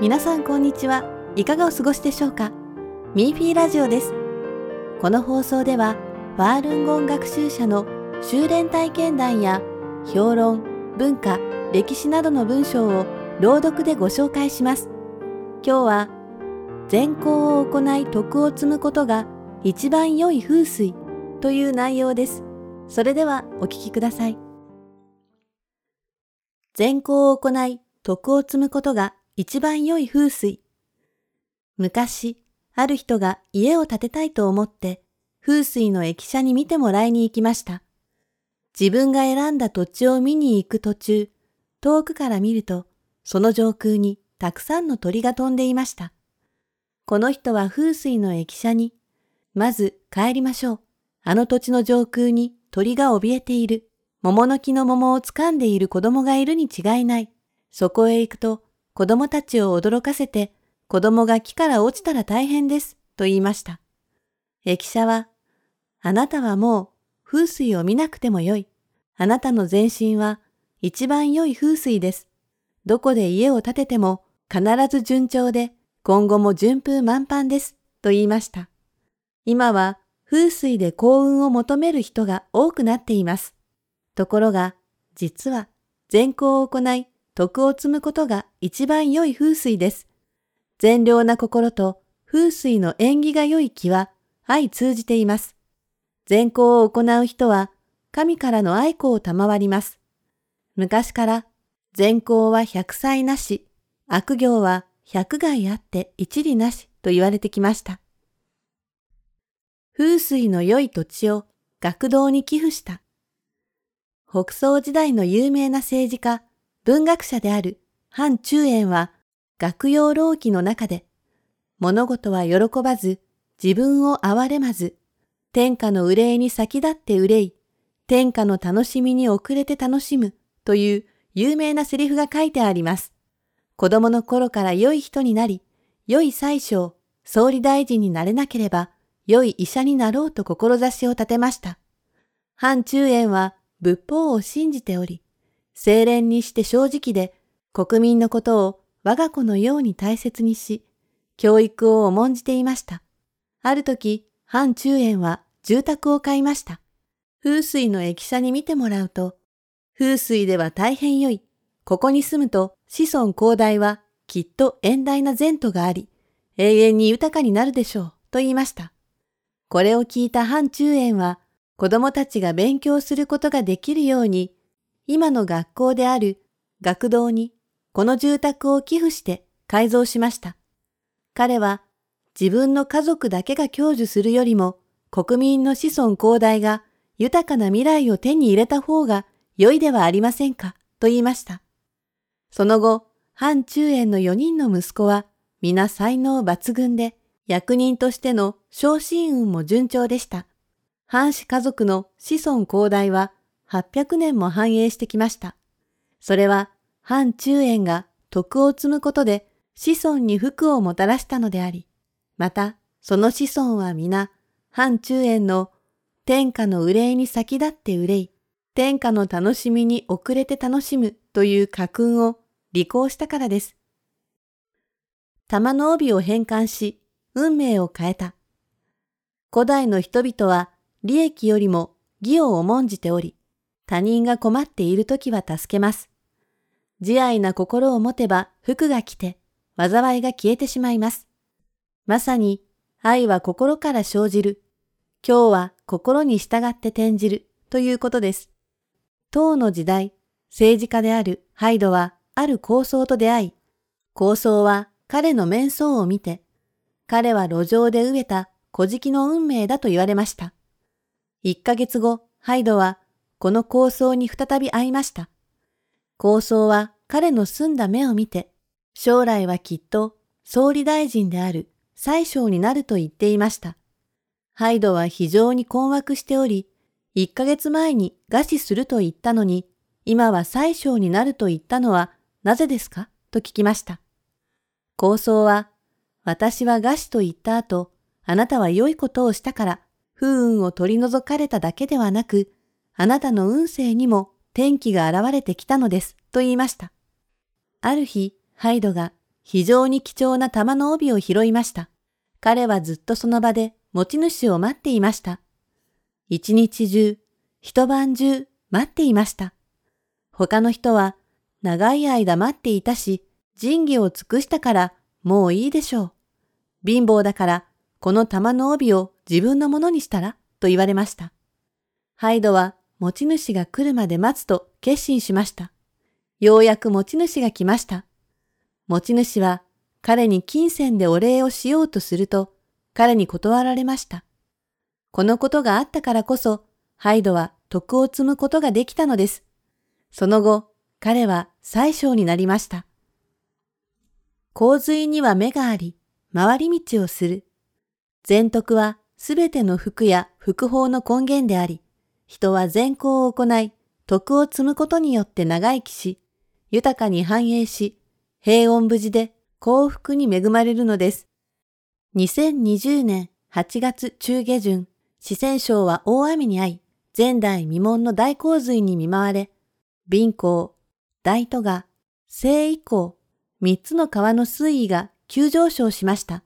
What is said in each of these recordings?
皆さんこんにちは。いかがお過ごしでしょうか？ミーフィーラジオです。この放送では、ファールンゴン学習者の修練体験談や評論、文化、歴史などの文章を朗読でご紹介します。今日は、善行を行い徳を積むことが一番良い風水という内容です。それではお聞きください。善行を行い徳を積むことが一番良い風水。昔、ある人が家を建てたいと思って、風水の駅舎に見てもらいに行きました。自分が選んだ土地を見に行く途中、遠くから見ると、その上空にたくさんの鳥が飛んでいました。この人は風水の駅舎に、まず帰りましょう。あの土地の上空に鳥が怯えている。桃の木の桃を掴んでいる子供がいるに違いない。そこへ行くと子供たちを驚かせて、子供が木から落ちたら大変です、と言いました。駅舎は、あなたはもう風水を見なくてもよい。あなたの前身は一番良い風水です。どこで家を建てても必ず順調で、今後も順風満帆です、と言いました。今は風水で幸運を求める人が多くなっています。ところが、実は善行を行い、徳を積むことが一番良い風水です。善良な心と風水の縁起が良い気は相通じています。善行を行う人は神からの愛子を賜ります。昔から善行は百歳なし、悪行は百害あって一理なしと言われてきました。風水の良い土地を学童に寄付した。北宋時代の有名な政治家、文学者である范中円は学用老期の中で物事は喜ばず自分を憐れまず天下の憂いに先立って憂い天下の楽しみに遅れて楽しむという有名なセリフが書いてあります。子供の頃から良い人になり、良い宰相、総理大臣になれなければ、良い医者になろうと志を立てました。範中円は仏法を信じており、清廉にして正直で国民のことを我が子のように大切にし、教育を重んじていました。ある時、範中園は住宅を買いました。風水の駅舎に見てもらうと、風水では大変良い。ここに住むと子孫広大はきっと遠大な前途があり、永遠に豊かになるでしょう、と言いました。これを聞いた範中園は、子供たちが勉強することができるように、今の学校である学童にこの住宅を寄付して改造しました。彼は自分の家族だけが享受するよりも国民の子孫広大が豊かな未来を手に入れた方が良いではありませんかと言いました。その後、範中園の4人の息子は皆才能抜群で役人としての昇進運も順調でした。藩士家族の子孫広大は800年も繁栄してきました。それは、反中円が徳を積むことで子孫に福をもたらしたのであり、また、その子孫は皆、反中円の天下の憂いに先立って憂い、天下の楽しみに遅れて楽しむという家訓を履行したからです。玉の帯を変換し、運命を変えた。古代の人々は利益よりも義を重んじており、他人が困っているときは助けます。慈愛な心を持てば福が来て、災いが消えてしまいます。まさに、愛は心から生じる。今日は心に従って転じるということです。当の時代、政治家であるハイドはある構想と出会い、構想は彼の面相を見て、彼は路上で植えた小敷の運命だと言われました。一ヶ月後、ハイドはこの構想に再び会いました。構想は彼の澄んだ目を見て、将来はきっと総理大臣である宰相になると言っていました。ハイドは非常に困惑しており、1ヶ月前に餓死すると言ったのに、今は宰相になると言ったのはなぜですか？と聞きました。構想は、私は餓死と言った後、あなたは良いことをしたから不運を取り除かれただけではなく、あなたの運勢にも天気が現れてきたのです、と言いました。ある日、ハイドが非常に貴重な玉の帯を拾いました。彼はずっとその場で持ち主を待っていました。一日中、一晩中待っていました。他の人は長い間待っていたし、仁義を尽くしたからもういいでしょう。貧乏だからこの玉の帯を自分のものにしたらと言われました。ハイドは持ち主が来るまで待つと決心しました。ようやく持ち主が来ました。持ち主は彼に金銭でお礼をしようとすると、彼に断られました。このことがあったからこそ、ハイドは徳を積むことができたのです。その後、彼は最小になりました。洪水には目があり、回り道をする。全徳はすべての福や福法の根源であり、人は善行を行い、徳を積むことによって長生きし、豊かに繁栄し、平穏無事で幸福に恵まれるのです。2020年8月中下旬、四川省は大雨に遭い、前代未聞の大洪水に見舞われ、貧港、大都が、西以降、三つの川の水位が急上昇しました。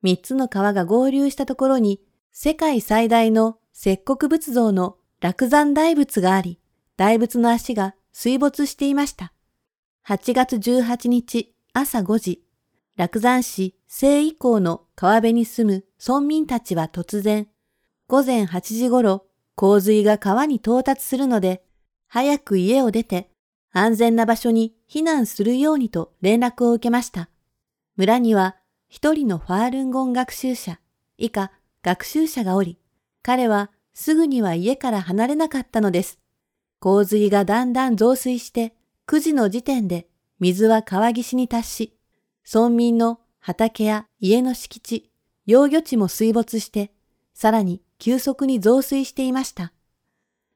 三つの川が合流したところに、世界最大の石国仏像の落山大仏があり、大仏の足が水没していました。8月18日朝5時、落山市西以降の川辺に住む村民たちは突然、午前8時頃、洪水が川に到達するので、早く家を出て安全な場所に避難するようにと連絡を受けました。村には一人のファールンゴン学習者、以下学習者がおり、彼はすぐには家から離れなかったのです。洪水がだんだん増水して9時の時点で水は川岸に達し、村民の畑や家の敷地、養魚地も水没して、さらに急速に増水していました。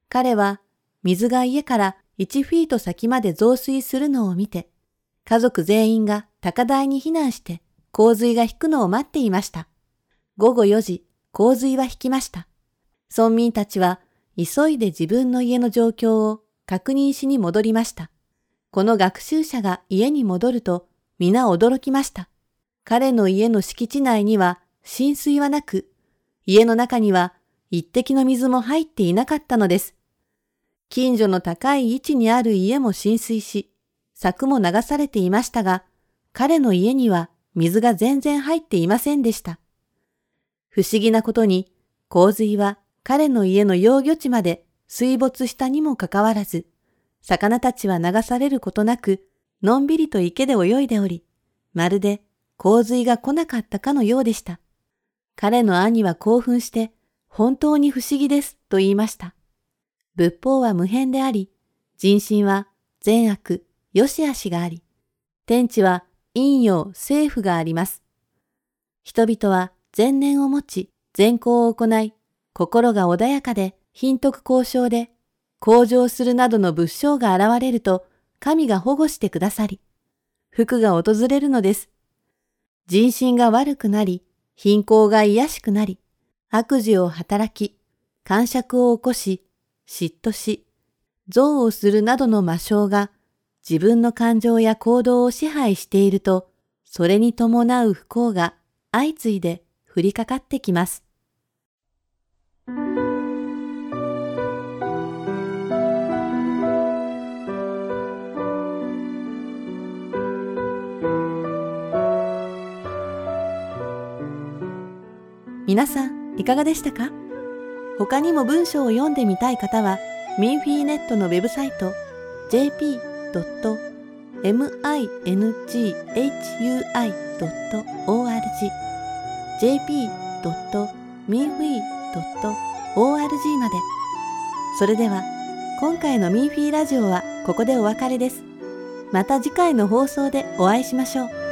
彼は水が家から1フィート先まで増水するのを見て、家族全員が高台に避難して洪水が引くのを待っていました。午後4時、洪水は引きました。村民たちは急いで自分の家の状況を確認しに戻りました。この学習者が家に戻ると皆驚きました。彼の家の敷地内には浸水はなく、家の中には一滴の水も入っていなかったのです。近所の高い位置にある家も浸水し、柵も流されていましたが、彼の家には水が全然入っていませんでした。不思議なことに、洪水は彼の家の養魚地まで水没したにもかかわらず、魚たちは流されることなく、のんびりと池で泳いでおり、まるで洪水が来なかったかのようでした。彼の兄は興奮して、本当に不思議ですと言いました。仏法は無変であり、人心は善悪、良し悪しがあり、天地は陰陽、政府があります。人々は善念を持ち、善行を行い、心が穏やかで、貧徳交渉で、向上するなどの仏性が現れると、神が保護してくださり、福が訪れるのです。人心が悪くなり、貧困が癒しくなり、悪事を働き、感触を起こし、嫉妬し、憎悪するなどの魔性が自分の感情や行動を支配していると、それに伴う不幸が相次いで降りかかってきます。皆さんいかがでしたか？他にも文章を読んでみたい方は、ミンフィーネットのウェブサイト jp.minghui.org jp.minfui.org まで。それでは、今回のミンフィーラジオはここでお別れです。また次回の放送でお会いしましょう。